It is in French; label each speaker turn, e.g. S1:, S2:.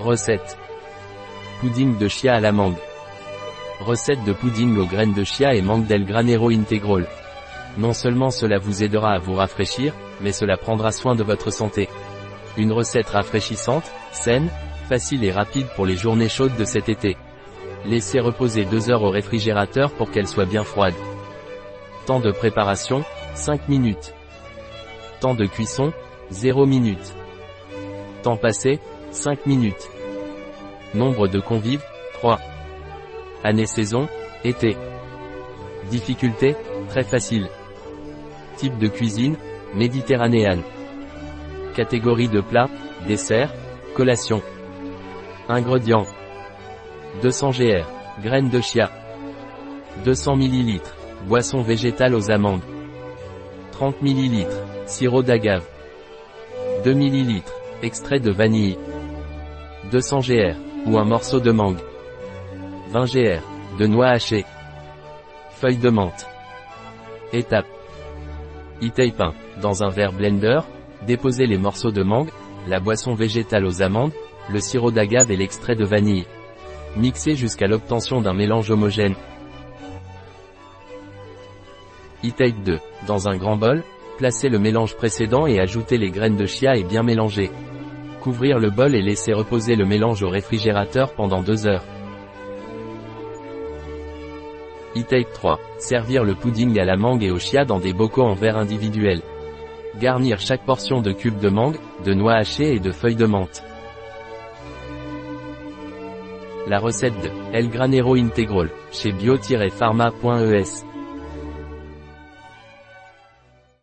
S1: Recette. Pudding de chia à la mangue. Recette de pudding aux graines de chia et mangue del granero integral. Non seulement cela vous aidera à vous rafraîchir, mais cela prendra soin de votre santé. Une recette rafraîchissante, saine, facile et rapide pour les journées chaudes de cet été. Laissez reposer 2 heures au réfrigérateur pour qu'elle soit bien froide. Temps de préparation, 5 minutes. Temps de cuisson, 0 minutes. Temps passé, 5 minutes. Nombre de convives, 3. Année-saison, été. Difficulté, très facile. Type de cuisine, méditerranéenne. Catégorie de plat, dessert, collation. Ingrédients. 200 gr. Graines de chia. 200 ml. Boisson végétale aux amandes. 30 ml. Sirop d'agave. 2 ml. Extrait de vanille. 200 gr. Ou un morceau de mangue. 20 gr. De noix hachées. Feuilles de menthe. Étape. E-tape 1. Dans un verre blender, déposez les morceaux de mangue, la boisson végétale aux amandes, le sirop d'agave et l'extrait de vanille. Mixez jusqu'à l'obtention d'un mélange homogène. E-tape 2. Dans un grand bol, placez le mélange précédent et ajoutez les graines de chia et bien mélanger. Couvrir le bol et laisser reposer le mélange au réfrigérateur pendant 2 heures. E-tape 3. Servir le pudding à la mangue et au chia dans des bocaux en verre individuel. Garnir chaque portion de cubes de mangue, de noix hachées et de feuilles de menthe. La recette de El Granero Integral, chez bio-pharma.es.